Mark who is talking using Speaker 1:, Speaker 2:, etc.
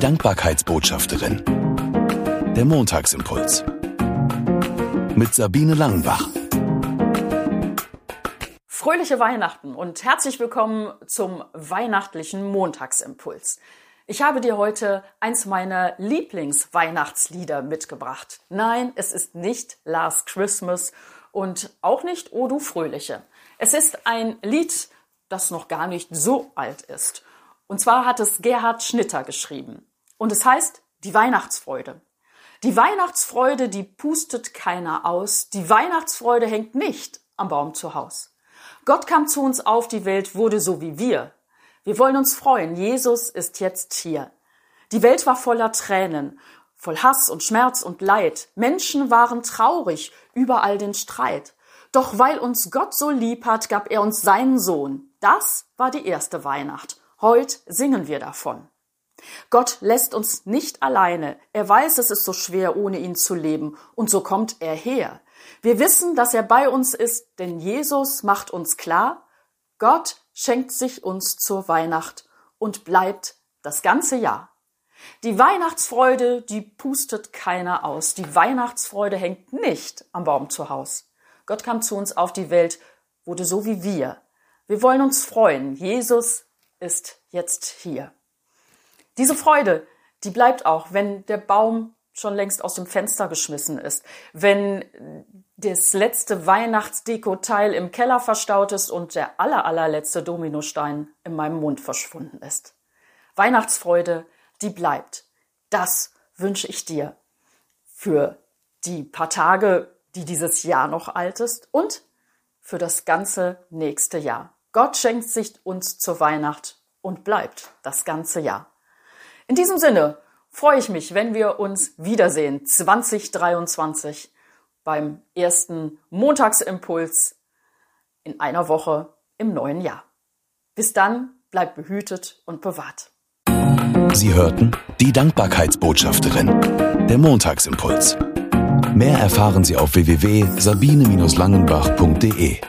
Speaker 1: Dankbarkeitsbotschafterin. Der Montagsimpuls. Mit Sabine Langenbach.
Speaker 2: Fröhliche Weihnachten und herzlich willkommen zum weihnachtlichen Montagsimpuls. Ich habe dir heute eins meiner Lieblingsweihnachtslieder mitgebracht. Nein, es ist nicht Last Christmas und auch nicht O du Fröhliche. Es ist ein Lied, das noch gar nicht so alt ist. Und zwar hat es Gerhard Schnitter geschrieben. Und es heißt Die Weihnachtsfreude. Die Weihnachtsfreude, die pustet keiner aus. Die Weihnachtsfreude hängt nicht am Baum zu Haus. Gott kam zu uns auf die Welt, wurde so wie wir. Wir wollen uns freuen. Jesus ist jetzt hier. Die Welt war voller Tränen, voll Hass und Schmerz und Leid. Menschen waren traurig, überall den Streit. Doch weil uns Gott so lieb hat, gab er uns seinen Sohn. Das war die erste Weihnacht. Heut singen wir davon. Gott lässt uns nicht alleine. Er weiß, es ist so schwer, ohne ihn zu leben. Und so kommt er her. Wir wissen, dass er bei uns ist, denn Jesus macht uns klar, Gott schenkt sich uns zur Weihnacht und bleibt das ganze Jahr. Die Weihnachtsfreude, die pustet keiner aus. Die Weihnachtsfreude hängt nicht am Baum zu Haus. Gott kam zu uns auf die Welt, wurde so wie wir. Wir wollen uns freuen. Jesus ist jetzt hier. Diese Freude, die bleibt auch, wenn der Baum schon längst aus dem Fenster geschmissen ist, wenn das letzte Weihnachtsdeko-Teil im Keller verstaut ist und der aller, allerletzte Dominostein in meinem Mund verschwunden ist. Weihnachtsfreude, die bleibt. Das wünsche ich dir für die paar Tage, die dieses Jahr noch alt ist und für das ganze nächste Jahr. Gott schenkt sich uns zur Weihnacht und bleibt das ganze Jahr. In diesem Sinne freue ich mich, wenn wir uns wiedersehen 2023 beim ersten Montagsimpuls in einer Woche im neuen Jahr. Bis dann, bleibt behütet und bewahrt.
Speaker 1: Sie hörten die Dankbarkeitsbotschafterin, der Montagsimpuls. Mehr erfahren Sie auf www.sabine-langenbach.de.